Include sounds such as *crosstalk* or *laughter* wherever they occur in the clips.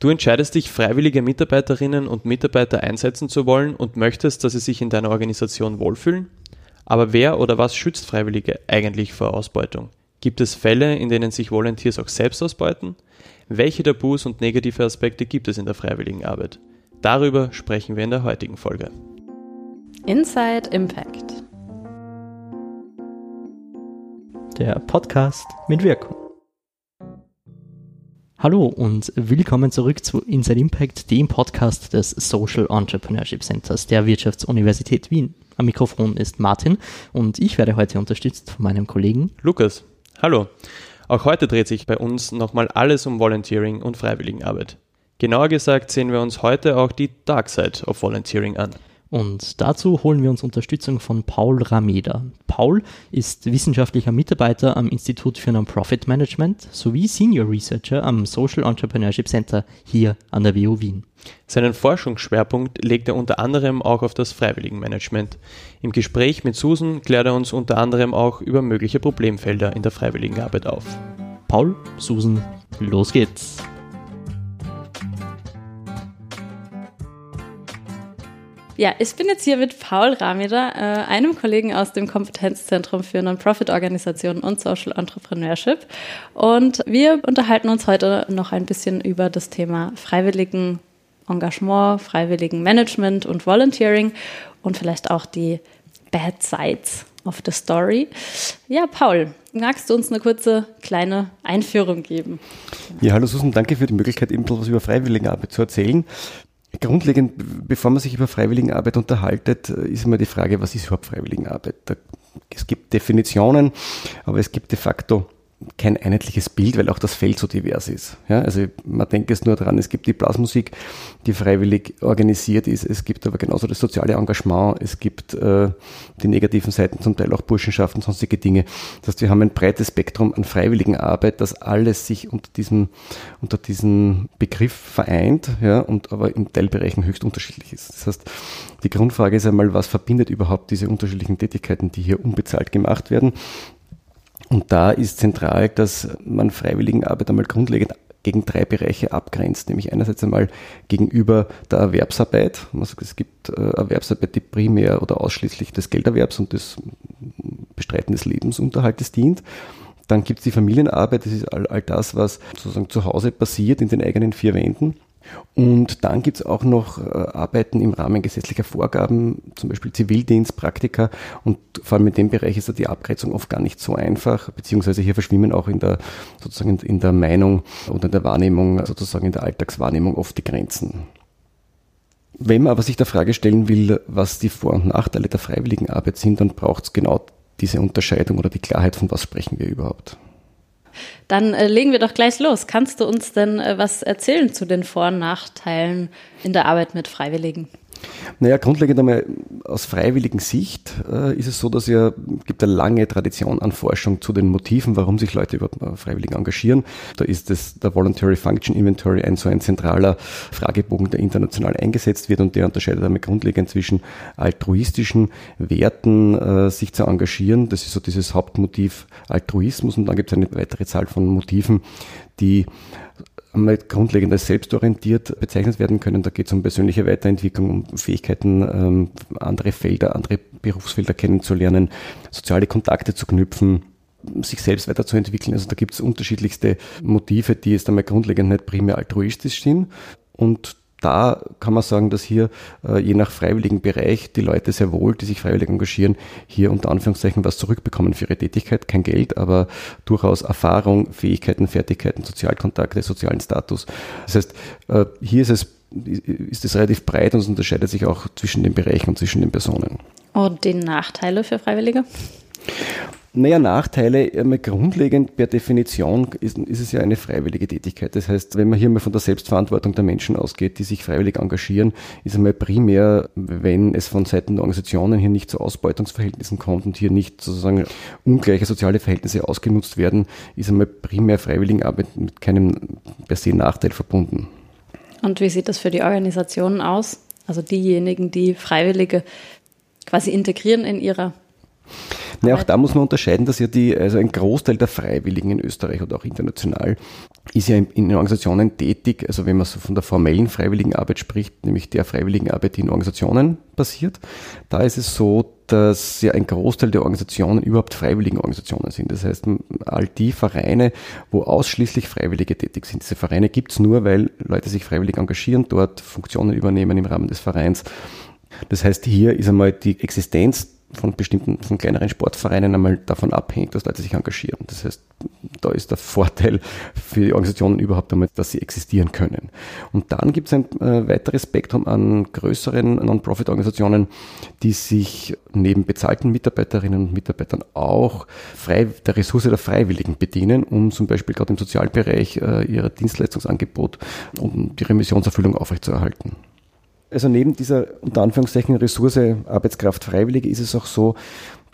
Du entscheidest dich, freiwillige Mitarbeiterinnen und Mitarbeiter einsetzen zu wollen und möchtest, dass sie sich in deiner Organisation wohlfühlen? Aber wer oder was schützt Freiwillige eigentlich vor Ausbeutung? Gibt es Fälle, in denen sich Volunteers auch selbst ausbeuten? Welche Tabus und negative Aspekte gibt es in der freiwilligen Arbeit? Darüber sprechen wir in der heutigen Folge. Inside Impact. Der Podcast mit Wirkung. Hallo und willkommen zurück zu Inside Impact, dem Podcast des Social Entrepreneurship Centers der Wirtschaftsuniversität Wien. Am Mikrofon ist Martin und ich werde heute unterstützt von meinem Kollegen Lukas. Hallo. Auch heute dreht sich bei uns nochmal alles um Volunteering und Freiwilligenarbeit. Genauer gesagt sehen wir uns heute auch die Dark Side of Volunteering an. Und dazu holen wir uns Unterstützung von Paul Rameda. Paul ist wissenschaftlicher Mitarbeiter am Institut für Non-Profit Management sowie Senior Researcher am Social Entrepreneurship Center hier an der WU Wien. Seinen Forschungsschwerpunkt legt er unter anderem auch auf das Freiwilligenmanagement. Im Gespräch mit Susan klärt er uns unter anderem auch über mögliche Problemfelder in der Freiwilligenarbeit auf. Paul, Susan, los geht's! Ja, ich bin jetzt hier mit Paul Rameder, äh, einem Kollegen aus dem Kompetenzzentrum für Non-Profit-Organisationen und Social Entrepreneurship. Und wir unterhalten uns heute noch ein bisschen über das Thema freiwilligen Engagement, freiwilligen Management und Volunteering und vielleicht auch die Bad Sides of the Story. Ja, Paul, magst du uns eine kurze kleine Einführung geben? Ja, hallo Susan, danke für die Möglichkeit, eben etwas über Freiwilligenarbeit zu erzählen. Grundlegend, bevor man sich über Freiwilligenarbeit unterhaltet, ist immer die Frage, was ist überhaupt Freiwilligenarbeit? Es gibt Definitionen, aber es gibt de facto kein einheitliches Bild, weil auch das Feld so divers ist. Ja, also man denkt jetzt nur daran, es gibt die Blasmusik, die freiwillig organisiert ist, es gibt aber genauso das soziale Engagement, es gibt äh, die negativen Seiten, zum Teil auch Burschenschaften, sonstige Dinge. Das heißt, wir haben ein breites Spektrum an freiwilligen Arbeit, das alles sich unter diesem, unter diesem Begriff vereint, ja, und aber in Teilbereichen höchst unterschiedlich ist. Das heißt, die Grundfrage ist einmal, was verbindet überhaupt diese unterschiedlichen Tätigkeiten, die hier unbezahlt gemacht werden? Und da ist zentral, dass man Freiwilligenarbeit einmal grundlegend gegen drei Bereiche abgrenzt, nämlich einerseits einmal gegenüber der Erwerbsarbeit. Es gibt äh, Erwerbsarbeit, die primär oder ausschließlich des Gelderwerbs und des Bestreiten des Lebensunterhaltes dient. Dann gibt es die Familienarbeit, das ist all, all das, was sozusagen zu Hause passiert in den eigenen vier Wänden. Und dann gibt es auch noch äh, Arbeiten im Rahmen gesetzlicher Vorgaben, zum Beispiel Zivildienst, Praktika. Und vor allem in dem Bereich ist ja die Abgrenzung oft gar nicht so einfach, beziehungsweise hier verschwimmen auch in der, sozusagen in der Meinung oder in der Wahrnehmung, sozusagen in der Alltagswahrnehmung oft die Grenzen. Wenn man aber sich der Frage stellen will, was die Vor- und Nachteile der freiwilligen Arbeit sind, dann braucht es genau diese Unterscheidung oder die Klarheit, von was sprechen wir überhaupt. Dann äh, legen wir doch gleich los. Kannst du uns denn äh, was erzählen zu den Vor- und Nachteilen in der Arbeit mit Freiwilligen? Naja, grundlegend einmal aus freiwilligen Sicht äh, ist es so, dass ja gibt eine lange Tradition an Forschung zu den Motiven, warum sich Leute überhaupt äh, freiwillig engagieren. Da ist das der Voluntary Function Inventory ein so ein zentraler Fragebogen, der international eingesetzt wird und der unterscheidet einmal grundlegend zwischen altruistischen Werten, äh, sich zu engagieren. Das ist so dieses Hauptmotiv Altruismus und dann gibt es eine weitere Zahl von Motiven, die einmal grundlegend als selbstorientiert bezeichnet werden können. Da geht es um persönliche Weiterentwicklung, um Fähigkeiten, ähm, andere Felder, andere Berufsfelder kennenzulernen, soziale Kontakte zu knüpfen, sich selbst weiterzuentwickeln. Also da gibt es unterschiedlichste Motive, die jetzt einmal grundlegend nicht primär altruistisch sind. Und da kann man sagen, dass hier äh, je nach freiwilligen Bereich die Leute sehr wohl, die sich freiwillig engagieren, hier unter Anführungszeichen was zurückbekommen für ihre Tätigkeit. Kein Geld, aber durchaus Erfahrung, Fähigkeiten, Fertigkeiten, Sozialkontakte, sozialen Status. Das heißt, äh, hier ist es ist es relativ breit und es unterscheidet sich auch zwischen den Bereichen und zwischen den Personen. Und die Nachteile für Freiwillige? Naja, Nachteile, grundlegend per Definition ist, ist, es ja eine freiwillige Tätigkeit. Das heißt, wenn man hier mal von der Selbstverantwortung der Menschen ausgeht, die sich freiwillig engagieren, ist einmal primär, wenn es von Seiten der Organisationen hier nicht zu Ausbeutungsverhältnissen kommt und hier nicht sozusagen ungleiche soziale Verhältnisse ausgenutzt werden, ist einmal primär Freiwilligenarbeit mit keinem per se Nachteil verbunden. Und wie sieht das für die Organisationen aus? Also diejenigen, die Freiwillige quasi integrieren in ihrer Ja, auch da muss man unterscheiden, dass ja die, also ein Großteil der Freiwilligen in Österreich oder auch international ist ja in, in Organisationen tätig, also wenn man so von der formellen Freiwilligenarbeit spricht, nämlich der Freiwilligenarbeit, die in Organisationen passiert, da ist es so, dass ja ein Großteil der Organisationen überhaupt freiwilligen Organisationen sind. Das heißt, all die Vereine, wo ausschließlich Freiwillige tätig sind. Diese Vereine gibt es nur, weil Leute sich freiwillig engagieren, dort Funktionen übernehmen im Rahmen des Vereins. Das heißt, hier ist einmal die Existenz von bestimmten, von kleineren Sportvereinen einmal davon abhängig, dass Leute sich engagieren. Das heißt, da ist der Vorteil für die Organisationen überhaupt einmal, dass sie existieren können. Und dann gibt es ein äh, weiteres Spektrum an größeren Non-Profit-Organisationen, die sich neben bezahlten Mitarbeiterinnen und Mitarbeitern auch frei, der Ressource der Freiwilligen bedienen, um zum Beispiel gerade im Sozialbereich äh, ihr Dienstleistungsangebot und ihre Missionserfüllung aufrechtzuerhalten. Also neben dieser unter Anführungszeichen Ressource Arbeitskraft Freiwillige ist es auch so,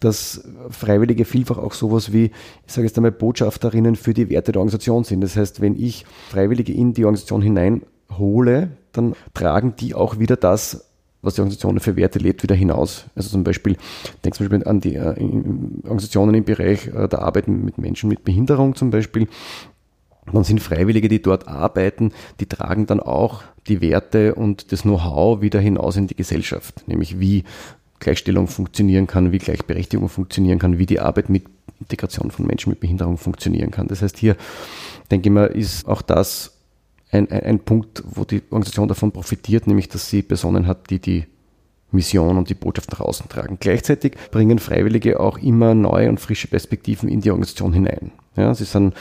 dass Freiwillige vielfach auch sowas wie, ich sage jetzt einmal, Botschafterinnen für die Werte der Organisation sind. Das heißt, wenn ich Freiwillige in die Organisation hineinhole, dann tragen die auch wieder das, was die Organisation für Werte lebt, wieder hinaus. Also zum Beispiel, denkst zum Beispiel an die äh, Organisationen im Bereich äh, der Arbeit mit Menschen mit Behinderung zum Beispiel, dann sind Freiwillige, die dort arbeiten, die tragen dann auch die Werte und das Know-how wieder hinaus in die Gesellschaft, nämlich wie Gleichstellung funktionieren kann, wie Gleichberechtigung funktionieren kann, wie die Arbeit mit Integration von Menschen mit Behinderung funktionieren kann. Das heißt, hier denke ich mal, ist auch das ein, ein, ein Punkt, wo die Organisation davon profitiert, nämlich dass sie Personen hat, die die Mission und die Botschaft nach außen tragen. Gleichzeitig bringen Freiwillige auch immer neue und frische Perspektiven in die Organisation hinein. Ja, sie sind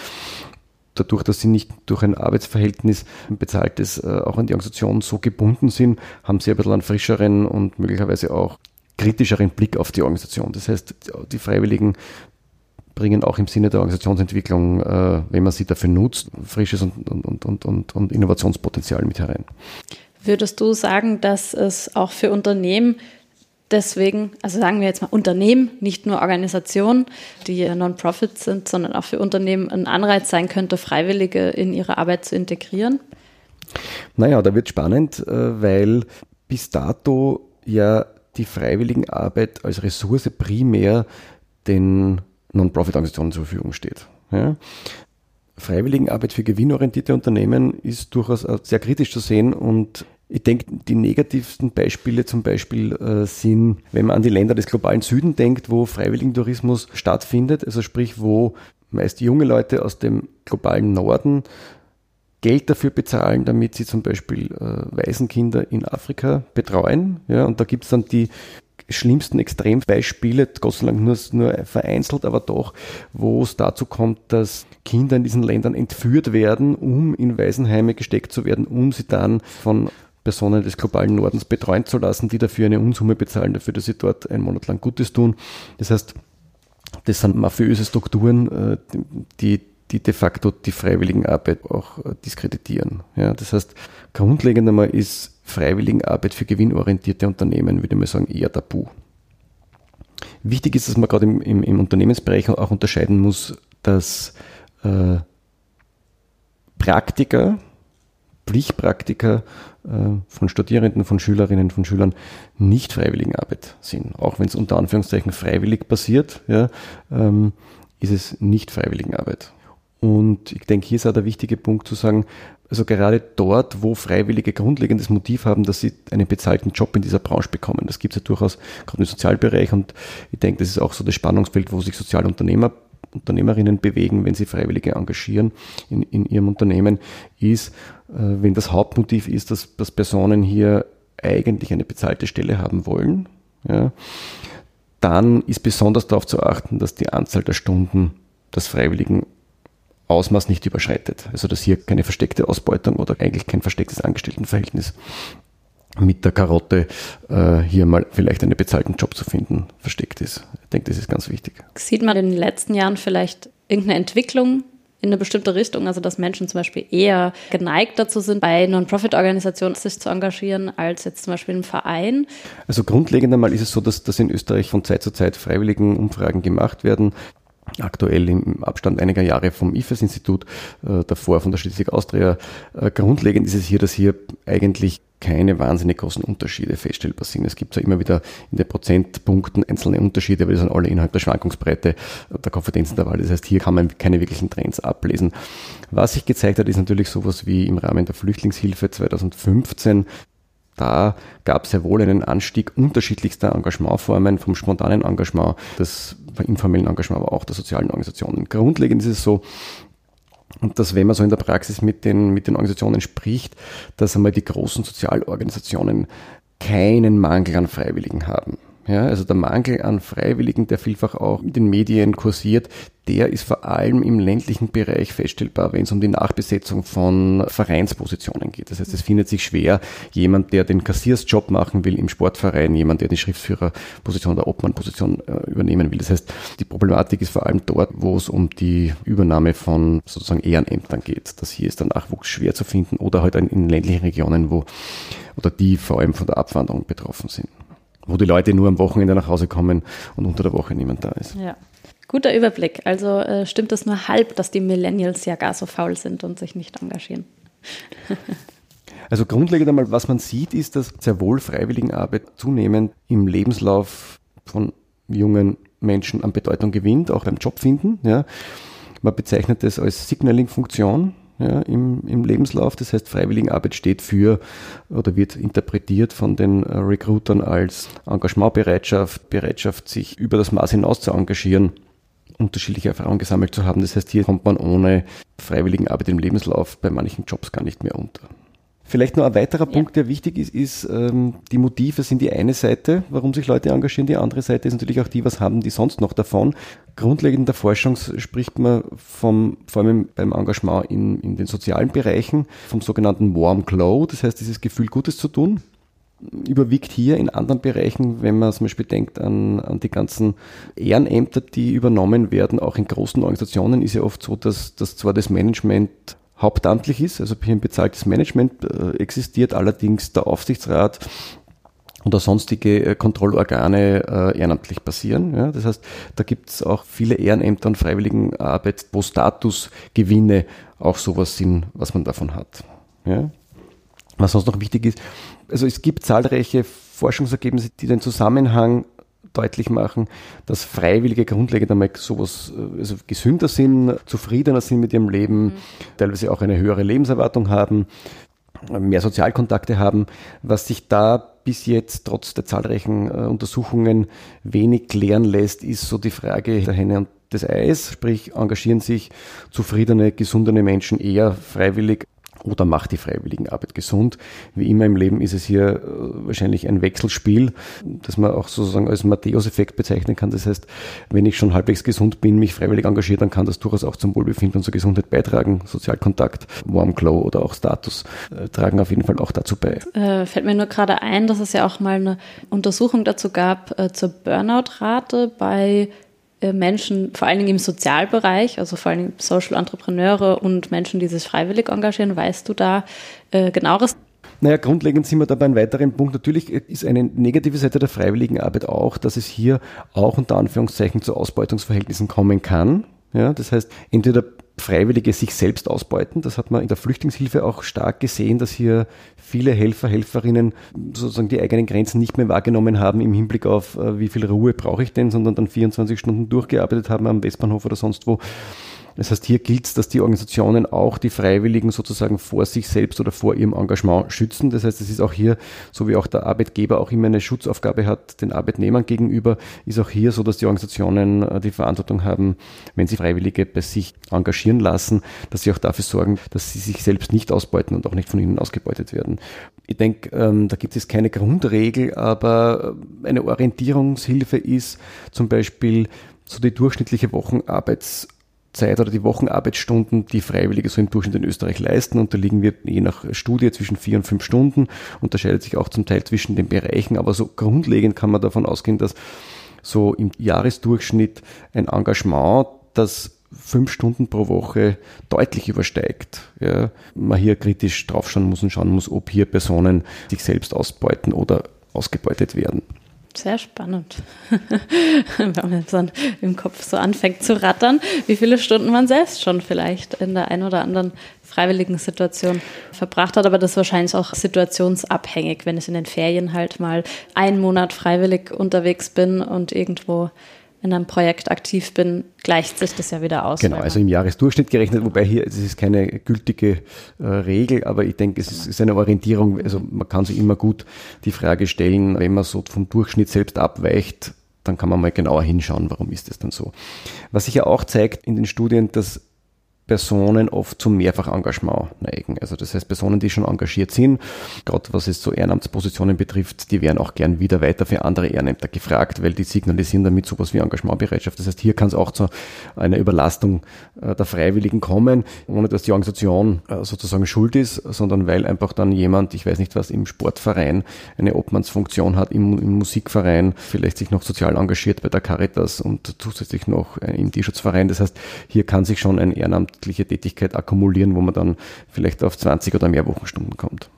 dadurch, dass sie nicht durch ein Arbeitsverhältnis bezahltes äh, auch an die Organisation so gebunden sind, haben sie ein bisschen einen frischeren und möglicherweise auch kritischeren Blick auf die Organisation. Das heißt, die Freiwilligen bringen auch im Sinne der Organisationsentwicklung, äh, wenn man sie dafür nutzt, frisches und, und, und, und, und Innovationspotenzial mit herein. Würdest du sagen, dass es auch für Unternehmen deswegen, also sagen wir jetzt mal Unternehmen, nicht nur Organisationen, die Non-Profit sind, sondern auch für Unternehmen ein Anreiz sein könnte, Freiwillige in ihre Arbeit zu integrieren? Naja, da wird spannend, äh, weil bis dato ja die Freiwilligenarbeit als Ressource primär den Non-Profit-Organisationen zur Verfügung steht. Ja? Freiwilligenarbeit für gewinnorientierte Unternehmen ist durchaus sehr kritisch zu sehen und ich denke, die negativsten Beispiele zum Beispiel äh, sind, wenn man an die Länder des globalen Süden denkt, wo Freiwilligentourismus stattfindet, also sprich, wo meist junge Leute aus dem globalen Norden Geld dafür bezahlen, damit sie zum Beispiel äh, Waisenkinder in Afrika betreuen. Ja, und da gibt es dann die schlimmsten Extrembeispiele, Gott sei Dank nur, nur vereinzelt, aber doch, wo es dazu kommt, dass Kinder in diesen Ländern entführt werden, um in Waisenheime gesteckt zu werden, um sie dann von Personen des globalen Nordens betreuen zu lassen, die dafür eine Unsumme bezahlen, dafür, dass sie dort einen Monat lang Gutes tun. Das heißt, das sind mafiöse Strukturen, äh, die, die de facto die Freiwilligenarbeit auch äh, diskreditieren. Ja, das heißt, grundlegend einmal ist Freiwilligenarbeit für gewinnorientierte Unternehmen, würde mal sagen, eher tabu. Wichtig ist, dass man gerade im, im, im Unternehmensbereich auch unterscheiden muss, dass äh, Praktiker, Pflichtpraktiker äh, von Studierenden, von Schülerinnen, von Schülern nicht Freiwilligenarbeit sind. Auch wenn es unter Anführungszeichen freiwillig passiert, ja, ähm, ist es nicht Freiwilligenarbeit. Und ich denke, hier ist auch der wichtige Punkt zu sagen, also gerade dort, wo Freiwillige grundlegendes Motiv haben, dass sie einen bezahlten Job in dieser Branche bekommen. Das gibt es ja durchaus gerade im Sozialbereich und ich denke, das ist auch so das Spannungsfeld, wo sich Sozialunternehmer Unternehmerinnen bewegen, wenn sie Freiwillige engagieren in, in ihrem Unternehmen, ist, äh, wenn das Hauptmotiv ist, dass, dass Personen hier eigentlich eine bezahlte Stelle haben wollen, ja, dann ist besonders darauf zu achten, dass die Anzahl der Stunden das freiwilligen Ausmaß nicht überschreitet. Also dass hier keine versteckte Ausbeutung oder eigentlich kein verstecktes Angestelltenverhältnis mit der Karotte äh, hier mal vielleicht einen bezahlten Job zu finden versteckt ist. Ich denke, das ist ganz wichtig. Sieht man in den letzten Jahren vielleicht irgendeine Entwicklung in eine bestimmte Richtung, also dass Menschen zum Beispiel eher geneigt dazu sind, bei Non-Profit-Organisationen sich zu engagieren, als jetzt zum Beispiel im Verein? Also grundlegend einmal ist es so, dass, dass in Österreich von Zeit zu Zeit freiwilligen Umfragen gemacht werden. aktuell im Abstand einiger Jahre vom IFES-Institut, äh, davor von der Statistik Austria. Äh, grundlegend ist es hier, dass hier eigentlich keine wahnsinnig großen Unterschiede feststellbar sind. Es gibt zwar immer wieder in den Prozentpunkten einzelne Unterschiede, aber die sind alle innerhalb der Schwankungsbreite der Konfidenzintervalle. Das heißt, hier kann man keine wirklichen Trends ablesen. Was sich gezeigt hat, ist natürlich sowas wie im Rahmen der Flüchtlingshilfe 2015 da gab es sehr wohl einen Anstieg unterschiedlichster Engagementformen, vom spontanen Engagement, des informellen Engagement, aber auch der sozialen Organisationen. Grundlegend ist es so, und dass, wenn man so in der Praxis mit den, mit den Organisationen spricht, dass einmal die großen Sozialorganisationen keinen Mangel an Freiwilligen haben. Ja, also der Mangel an Freiwilligen, der vielfach auch in den Medien kursiert, der ist vor allem im ländlichen Bereich feststellbar, wenn es um die Nachbesetzung von Vereinspositionen geht. Das heißt, es findet sich schwer, jemand, der den Kassiersjob machen will im Sportverein, jemand, der die Schriftführerposition oder Obmannposition äh, übernehmen will. Das heißt, die Problematik ist vor allem dort, wo es um die Übernahme von sozusagen Ehrenämtern geht. Das hier ist der Nachwuchs schwer zu finden oder halt in ländlichen Regionen, wo oder die vor allem von der Abwanderung betroffen sind wo die Leute nur am Wochenende nach Hause kommen und unter der Woche niemand da ist. Ja. Guter Überblick. Also äh, stimmt es nur halb, dass die Millennials ja gar so faul sind und sich nicht engagieren. *laughs* also grundlegend einmal, was man sieht, ist, dass sehr wohl Freiwilligenarbeit zunehmend im Lebenslauf von jungen Menschen an Bedeutung gewinnt, auch beim Jobfinden. Ja. Man bezeichnet das als Signaling-Funktion ja, im, im Lebenslauf. Das heißt, Freiwilligenarbeit steht für oder wird interpretiert von den äh, Recruitern als Engagementbereitschaft, Bereitschaft, sich über das Maß hinaus zu engagieren, unterschiedliche Erfahrungen gesammelt zu haben. Das heißt, hier kommt man ohne Freiwilligenarbeit im Lebenslauf bei manchen Jobs gar nicht mehr unter. Vielleicht noch ein weiterer Punkt, der wichtig ist, ist, ähm, die Motive sind die eine Seite, warum sich Leute engagieren. Die andere Seite ist natürlich auch die, was haben die sonst noch davon. Grundlegend in der Forschung spricht man vom, vor allem beim Engagement in, in den sozialen Bereichen, vom sogenannten Warm Glow, das heißt dieses Gefühl, Gutes zu tun überwiegt hier in anderen Bereichen, wenn man zum Beispiel denkt an, an die ganzen Ehrenämter, die übernommen werden, auch in großen Organisationen ist ja oft so, dass, dass zwar das Management hauptamtlich ist, also hier ein bezahltes Management äh, existiert, allerdings der Aufsichtsrat oder sonstige äh, Kontrollorgane äh, ehrenamtlich passieren. Das heißt, da gibt es auch viele Ehrenämter und Freiwilligenarbeit, wo Statusgewinne auch sowas sind, was man davon hat. Was sonst noch wichtig ist, also es gibt zahlreiche Forschungsergebnisse, die den Zusammenhang deutlich machen, dass Freiwillige grundlegend einmal sowas äh, also gesünder sind, zufriedener sind mit ihrem Leben, mhm. teilweise auch eine höhere Lebenserwartung haben, mehr Sozialkontakte haben, was sich da bis jetzt trotz der zahlreichen äh, Untersuchungen wenig klären lässt, ist so die Frage der Henne und des Eis, sprich engagieren sich zufriedene, gesundene Menschen eher freiwillig oder macht die Freiwilligenarbeit gesund. Wie immer im Leben ist es hier äh, wahrscheinlich ein Wechselspiel, das man auch sozusagen als Matthäus-Effekt bezeichnen kann. Das heißt, wenn ich schon halbwegs gesund bin, mich freiwillig engagiere, dann kann das durchaus auch zum Wohlbefinden und zur Gesundheit beitragen. Sozialkontakt, Warm Glow oder auch Status äh, tragen auf jeden Fall auch dazu bei. Äh, fällt mir nur gerade ein, dass es ja auch mal eine Untersuchung dazu gab äh, zur Burnout-Rate bei Menschen, vor allen Dingen im Sozialbereich, also vor allen Dingen Social Entrepreneure und Menschen, die sich freiwillig engagieren. Weißt du da äh, genaueres? Naja, grundlegend sind wir da bei einem weiteren Punkt. Natürlich ist eine negative Seite der Freiwilligenarbeit auch, dass es hier auch unter Anführungszeichen zu Ausbeutungsverhältnissen kommen kann. Ja, das heißt, entweder Freiwillige sich selbst ausbeuten. Das hat man in der Flüchtlingshilfe auch stark gesehen, dass hier viele Helfer, Helferinnen sozusagen die eigenen Grenzen nicht mehr wahrgenommen haben im Hinblick auf, äh, wie viel Ruhe brauche ich denn, sondern dann 24 Stunden durchgearbeitet haben am Westbahnhof oder sonst wo das heißt, hier gilt es, dass die Organisationen auch die Freiwilligen sozusagen vor sich selbst oder vor ihrem Engagement schützen. Das heißt, es ist auch hier, so wie auch der Arbeitgeber auch immer eine Schutzaufgabe hat den Arbeitnehmern gegenüber, ist auch hier so, dass die Organisationen äh, die Verantwortung haben, wenn sie Freiwillige bei sich engagieren lassen, dass sie auch dafür sorgen, dass sie sich selbst nicht ausbeuten und auch nicht von ihnen ausgebeutet werden. Ich denke, ähm, da gibt es keine Grundregel, aber eine Orientierungshilfe ist zum Beispiel so die durchschnittliche Wochenarbeits Zeit oder die Wochenarbeitsstunden, die Freiwillige so im Durchschnitt in Österreich leisten. Und da liegen wir je nach Studie zwischen vier und fünf Stunden. Unterscheidet sich auch zum Teil zwischen den Bereichen. Aber so grundlegend kann man davon ausgehen, dass so im Jahresdurchschnitt ein Engagement, das fünf Stunden pro Woche deutlich übersteigt. Ja, man hier kritisch draufschauen muss und schauen muss, ob hier Personen sich selbst ausbeuten oder ausgebeutet werden. Sehr spannend. *laughs* Wenn man dann im Kopf so anfängt zu rattern, wie viele Stunden man selbst schon vielleicht in der einen oder anderen freiwilligen Situation verbracht hat. Aber das ist wahrscheinlich auch situationsabhängig, wenn ich in den Ferien halt mal einen Monat freiwillig unterwegs bin und irgendwo in einem Projekt aktiv bin, gleicht sich das ja wieder aus. Genau, also im Jahresdurchschnitt gerechnet, wobei hier, es ist keine gültige äh, Regel, aber ich denke, es ist, ist, eine Orientierung, also man kann sich immer gut die Frage stellen, wenn man so vom Durchschnitt selbst abweicht, dann kann man mal genauer hinschauen, warum ist das dann so. Was sich ja auch zeigt in den Studien, dass Personen oft zum Mehrfachengagement neigen. Also das heißt, Personen, die schon engagiert sind, gerade was es so Ehrenamtspositionen betrifft, die werden auch gern wieder weiter für andere Ehrenämter gefragt, weil die signalisieren damit sowas wie Engagementbereitschaft. Das heißt, hier kann es auch zu einer Überlastung äh, der Freiwilligen kommen, ohne dass die Organisation äh, sozusagen schuld ist, sondern weil einfach dann jemand, ich weiß nicht was, im Sportverein eine Obmannsfunktion hat, im, im Musikverein, vielleicht sich noch sozial engagiert bei der Caritas und zusätzlich noch äh, im Tierschutzverein. Das heißt, hier kann sich schon ein Ehrenamt ehrenamtliche Tätigkeit akkumulieren, wo man dann vielleicht auf 20 oder mehr Wochenstunden kommt.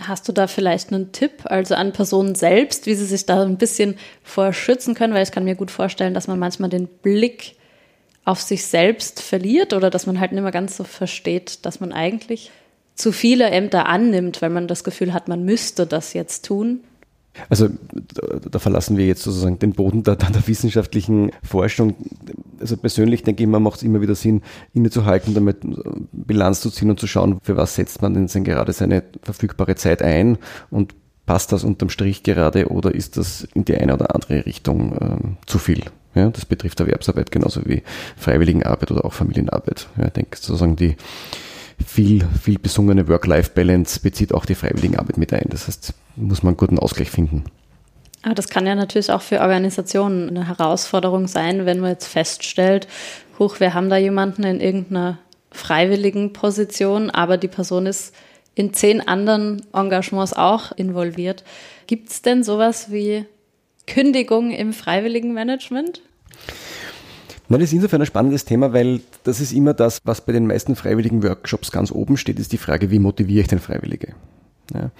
Hast du da vielleicht einen Tipp, also an Personen selbst, wie sie sich da ein bisschen vor schützen können? Weil ich kann mir gut vorstellen, dass man manchmal den Blick auf sich selbst verliert oder dass man halt nicht mehr ganz so versteht, dass man eigentlich zu viele Ämter annimmt, weil man das Gefühl hat, man müsste das jetzt tun. Also da, verlassen wir jetzt sozusagen den Boden der, der wissenschaftlichen Forschung. Also persönlich denke ich, man macht es immer wieder Sinn, innezuhalten, damit Bilanz zu ziehen und zu schauen, für was setzt man denn gerade seine verfügbare Zeit ein und passt das unterm Strich gerade oder ist das in die eine oder andere Richtung ähm, zu viel? Ja, das betrifft Erwerbsarbeit genauso wie Freiwilligenarbeit oder auch Familienarbeit. Ja, ich denke sozusagen die viel, viel besungene Work-Life-Balance bezieht auch die Freiwilligenarbeit mit ein. Das heißt, muss man einen guten Ausgleich finden. Aber das kann ja natürlich auch für Organisationen eine Herausforderung sein, wenn man jetzt feststellt, hoch, wir haben da jemanden in irgendeiner freiwilligen Position, aber die Person ist in zehn anderen Engagements auch involviert. Gibt es denn sowas wie Kündigung im Freiwilligenmanagement? Nein, das ist insofern ein spannendes Thema, weil das ist immer das, was bei den meisten freiwilligen Workshops ganz oben steht, ist die Frage, wie motiviere ich den Freiwillige? Ja.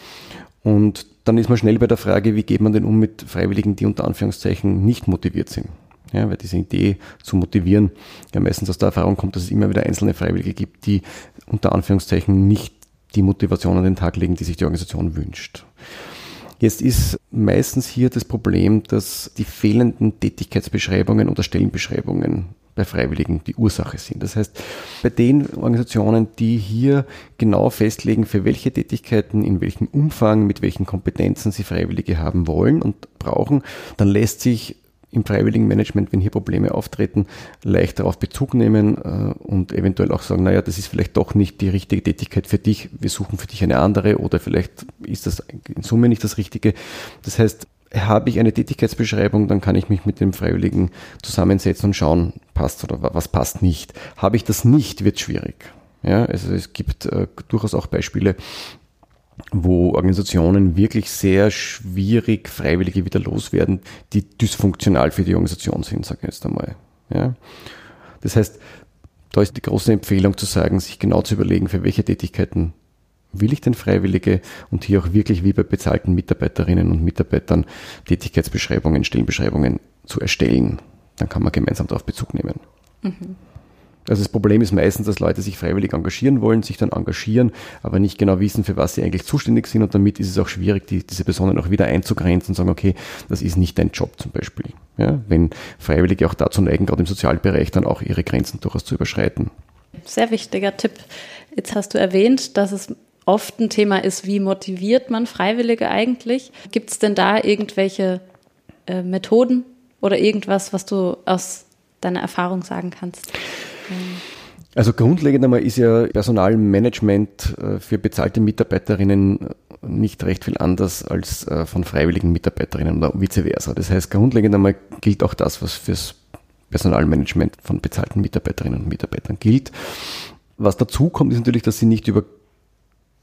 Und dann ist man schnell bei der Frage, wie geht man denn um mit Freiwilligen, die unter Anführungszeichen nicht motiviert sind. Ja, weil diese Idee zu motivieren ja meistens aus der Erfahrung kommt, dass es immer wieder einzelne Freiwillige gibt, die unter Anführungszeichen nicht die Motivation an den Tag legen, die sich die Organisation wünscht. Jetzt ist meistens hier das Problem, dass die fehlenden Tätigkeitsbeschreibungen oder Stellenbeschreibungen bei Freiwilligen die Ursache sind. Das heißt, bei den Organisationen, die hier genau festlegen, für welche Tätigkeiten, in welchem Umfang, mit welchen Kompetenzen sie Freiwillige haben wollen und brauchen, dann lässt sich im freiwilligen Management, wenn hier Probleme auftreten, leicht darauf Bezug nehmen äh, und eventuell auch sagen, naja, das ist vielleicht doch nicht die richtige Tätigkeit für dich, wir suchen für dich eine andere oder vielleicht ist das in Summe nicht das Richtige. Das heißt, habe ich eine Tätigkeitsbeschreibung, dann kann ich mich mit dem Freiwilligen zusammensetzen und schauen, passt oder was passt nicht. Habe ich das nicht, wird schwierig. Ja, also es gibt äh, durchaus auch Beispiele, wo Organisationen wirklich sehr schwierig Freiwillige wieder loswerden, die dysfunktional für die Organisation sind, sage ich jetzt einmal. Ja. Das heißt, da ist die große Empfehlung zu sagen, sich genau zu überlegen, für welche Tätigkeiten will ich denn Freiwillige und hier auch wirklich wie bei bezahlten Mitarbeiterinnen und Mitarbeitern Tätigkeitsbeschreibungen, Stellenbeschreibungen zu erstellen. Dann kann man gemeinsam darauf Bezug nehmen. Mhm. Also das Problem ist meistens, dass Leute sich freiwillig engagieren wollen, sich dann engagieren, aber nicht genau wissen, für was sie eigentlich zuständig sind und damit ist es auch schwierig, die, diese Personen auch wieder einzugrenzen und sagen, okay, das ist nicht dein Job zum Beispiel. Ja, wenn Freiwillige auch dazu neigen, gerade im Sozialbereich dann auch ihre Grenzen durchaus zu überschreiten. Sehr wichtiger Tipp. Jetzt hast du erwähnt, dass es oft ein Thema ist, wie motiviert man Freiwillige eigentlich? Gibt es denn da irgendwelche äh, Methoden oder irgendwas, was du aus deiner Erfahrung sagen kannst? Also grundlegend einmal ist ja Personalmanagement äh, für bezahlte Mitarbeiterinnen äh, nicht recht viel anders als äh, von freiwilligen Mitarbeiterinnen oder vice versa. Das heißt, grundlegend einmal gilt auch das, was fürs Personalmanagement von bezahlten Mitarbeiterinnen und Mitarbeitern gilt. Was dazu kommt, ist natürlich, dass sie nicht über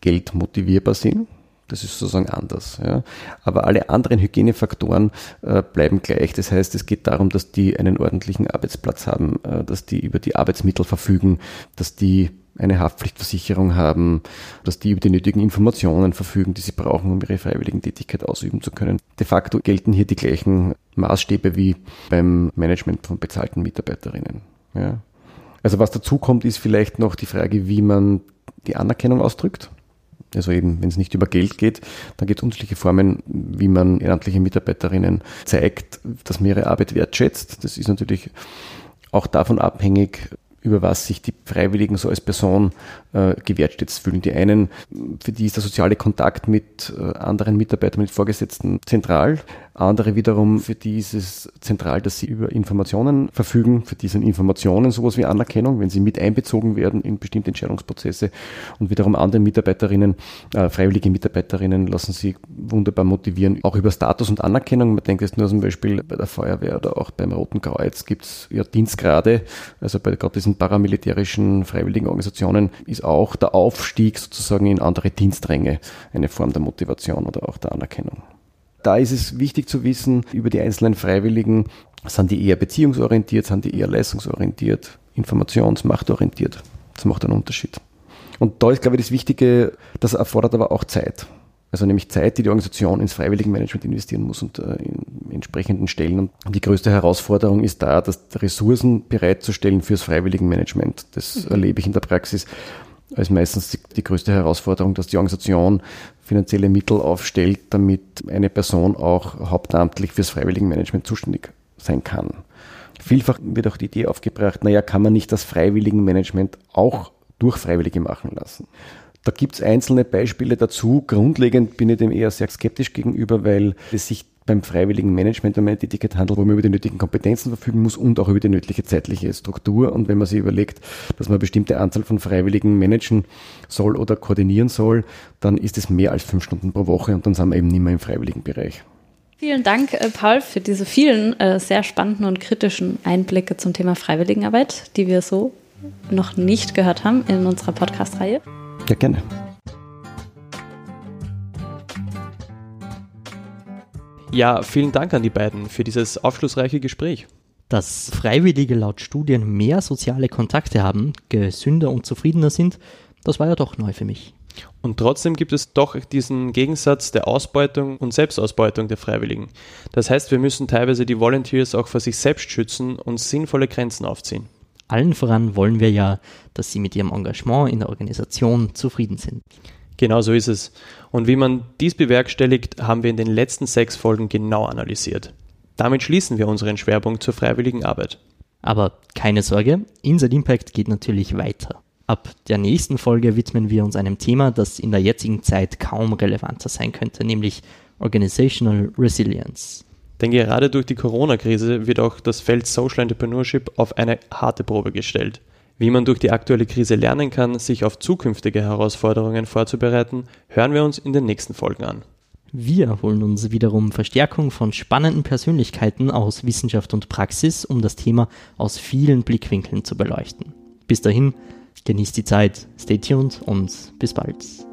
Geld motivierbar sind. Das ist sozusagen anders. Ja. Aber alle anderen Hygienefaktoren äh, bleiben gleich. Das heißt, es geht darum, dass die einen ordentlichen Arbeitsplatz haben, äh, dass die über die Arbeitsmittel verfügen, dass die eine Haftpflichtversicherung haben, dass die über die nötigen Informationen verfügen, die sie brauchen, um ihre freiwilligen Tätigkeit ausüben zu können. De facto gelten hier die gleichen Maßstäbe wie beim Management von bezahlten Mitarbeiterinnen. Ja. Also was dazu kommt, ist vielleicht noch die Frage, wie man die Anerkennung ausdrückt. Also eben, wenn es nicht über Geld geht, dann gibt es unterschiedliche Formen, wie man ehrenamtliche Mitarbeiterinnen zeigt, dass man ihre Arbeit wertschätzt. Das ist natürlich auch davon abhängig, über was sich die Freiwilligen so als Person äh, gewertschätzt fühlen. Die einen, für die ist der soziale Kontakt mit äh, anderen Mitarbeitern, mit Vorgesetzten zentral. Andere wiederum, für die ist es zentral, dass sie über Informationen verfügen. Für die sind Informationen sowas wie Anerkennung, wenn sie mit einbezogen werden in bestimmte Entscheidungsprozesse. Und wiederum andere Mitarbeiterinnen, äh, freiwillige Mitarbeiterinnen lassen sie wunderbar motivieren, auch über Status und Anerkennung. Man denkt jetzt nur zum Beispiel bei der Feuerwehr oder auch beim Roten Kreuz gibt es ja Dienstgrade. Also bei gerade diesen paramilitärischen freiwilligen Organisationen ist auch der Aufstieg sozusagen in andere Dienstränge eine Form der Motivation oder auch der Anerkennung. Da ist es wichtig zu wissen, über die einzelnen Freiwilligen, sind die eher beziehungsorientiert, sind die eher leistungsorientiert, informationsmachtorientiert. Das macht einen Unterschied. Und da ist, glaube ich, das Wichtige, das erfordert aber auch Zeit. Also nämlich Zeit, die die Organisation ins Freiwilligenmanagement investieren muss und äh, in entsprechenden Stellen. Und die größte Herausforderung ist da, dass Ressourcen bereitzustellen fürs Freiwilligenmanagement. Das mhm. erlebe ich in der Praxis als meistens die, die größte Herausforderung, dass die Organisation finanzielle Mittel aufstellt, damit eine Person auch hauptamtlich fürs Freiwilligenmanagement zuständig sein kann. Vielfach wird auch die Idee aufgebracht, naja, kann man nicht das Freiwilligenmanagement auch durch Freiwillige machen lassen. Da gibt es einzelne Beispiele dazu. Grundlegend bin ich dem eher sehr skeptisch gegenüber, weil es sich beim freiwilligen Management um eine Tätigkeit handelt, wo man über die nötigen Kompetenzen verfügen muss und auch über die nötige zeitliche Struktur. Und wenn man sich überlegt, dass man eine bestimmte Anzahl von Freiwilligen managen soll oder koordinieren soll, dann ist es mehr als fünf Stunden pro Woche und dann sind wir eben nicht mehr im freiwilligen Bereich. Vielen Dank, äh, Paul, für diese vielen äh, sehr spannenden und kritischen Einblicke zum Thema Freiwilligenarbeit, die wir so noch nicht gehört haben in unserer Podcast-Reihe. Ja, gerne. Ja, vielen Dank an die beiden für dieses aufschlussreiche Gespräch. Dass Freiwillige laut Studien mehr soziale Kontakte haben, gesünder und zufriedener sind, das war ja doch neu für mich. Und trotzdem gibt es doch diesen Gegensatz der Ausbeutung und Selbstausbeutung der Freiwilligen. Das heißt, wir müssen teilweise die Volunteers auch vor sich selbst schützen und sinnvolle Grenzen aufziehen. Allen voran wollen wir ja, dass sie mit ihrem Engagement in der Organisation zufrieden sind. Genau so ist es. Und wie man dies bewerkstelligt, haben wir in den letzten sechs Folgen genau analysiert. Damit schließen wir unseren Schwerpunkt zur freiwilligen Arbeit. Aber keine Sorge, Inside Impact geht natürlich weiter. Ab der nächsten Folge widmen wir uns einem Thema, das in der jetzigen Zeit kaum relevanter sein könnte, nämlich Organizational Resilience. Denn gerade durch die Corona-Krise wird auch das Feld Social Entrepreneurship auf eine harte Probe gestellt. Wie man durch die aktuelle Krise lernen kann, sich auf zukünftige Herausforderungen vorzubereiten, hören wir uns in den nächsten Folgen an. Wir holen uns wiederum Verstärkung von spannenden Persönlichkeiten aus Wissenschaft und Praxis, um das Thema aus vielen Blickwinkeln zu beleuchten. Bis dahin, genießt die Zeit, stay tuned und bis bald.